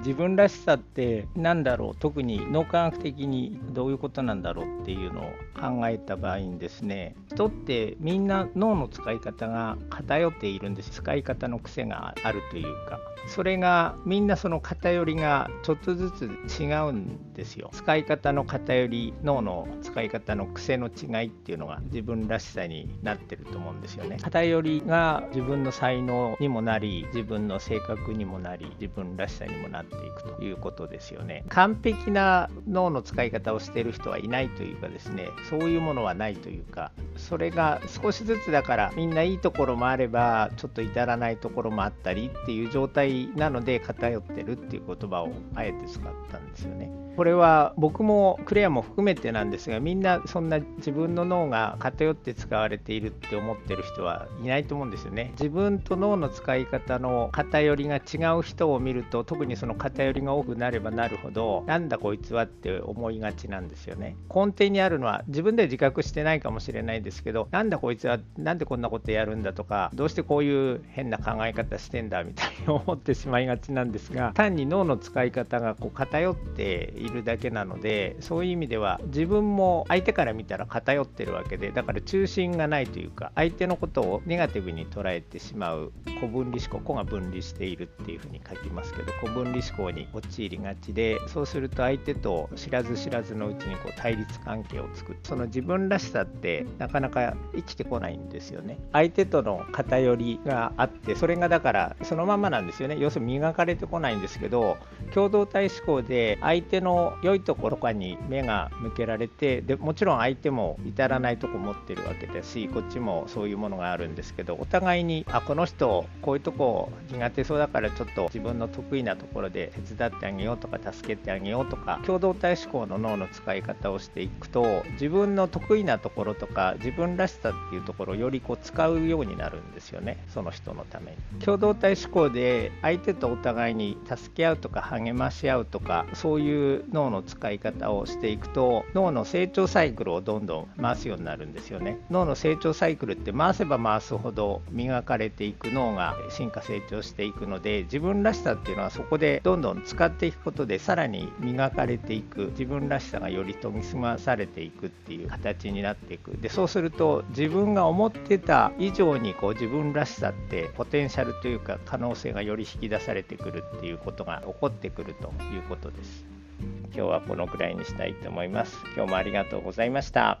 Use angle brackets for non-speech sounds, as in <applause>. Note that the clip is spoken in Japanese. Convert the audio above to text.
自分らしさって何だろう？特に脳科学的にどういうことなんだろうっていうのを考えた場合にですね人ってみんな脳の使い方が偏っているんです。使い方の癖があるというか。それがみんなその偏りがちょっとずつ違うんですよ。使い方の偏り脳の使い方の癖の違いっていうのが自分らしさになってると思うんですよね。偏りが自分の才能にもなり自分の性格にもなり自分らしさにもなってていくということですよね。完璧な脳の使い方をしている人はいないというかですねそういうものはないというかそれが少しずつだからみんないいところもあればちょっと至らないところもあったりっていう状態なので偏ってるっていう言葉をあえて使ったんですよね。これは僕もクレアも含めてなんですがみんなそんな自分の脳が偏って使われているって思ってる人はいないと思うんですよね。自分と脳の使い方の偏りが違う人を見ると特にその偏りが多くなればなるほどなんだこいつはって思いがちなんですよね。根底にあるのは自分で自覚してないかもしれないですけどなんだこいつはなんでこんなことやるんだとかどうしてこういう変な考え方してんだみたいに思ってしまいがちなんですが <laughs> 単に脳の使い方がこう偏っているだけなのでそういう意味では自分も相手から見たら偏ってるわけでだから中心がないというか相手のことをネガティブに捉えてしまう古分離思考子が分離しているっていうふうに書きますけど古分離思考に陥りがちでそうすると相手と知らず知らずのうちにこう対立関係を作ってその自分らしさってなかなか生きてこないんですよね。相手との偏りがあってそれがだからそのままなんですよね。要するに磨かれてこないんですけど共同体思考で相手の良いところとかに目が向けられてでもちろん相手も至らないとこ持ってるわけだしこっちもそういうものがあるんですけどお互いにあこの人こういうとこ苦手そうだからちょっと自分の得意なところで手伝ってあげようとか助けてあげようとか共同体思考の脳の使い方をしていくと自分の得意なところとか自分らしさっていうところをよりこう使うようになるんですよね。その人のために。共同体思考で相手とお互いに助け合うとか励まし合うとかそういう脳の使い方をしていくと脳の成長サイクルをどんどん回すようになるんですよね。脳の成長サイクルって回せば回すほど磨かれていく脳が進化成長していくので自分らしさっていうのはそこでどんどん使っていくことでさらに磨かれていく。自分らしさがより研ぎ澄まされていくっていう形になっていく。でそうすると自分が思ってた以上にこう自分らしさってポテンシャルというか可能性がより引き出されてくるっていうことが起こってくるということです。今日はこのくらいにしたいと思います。今日もありがとうございました。